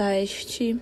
teste.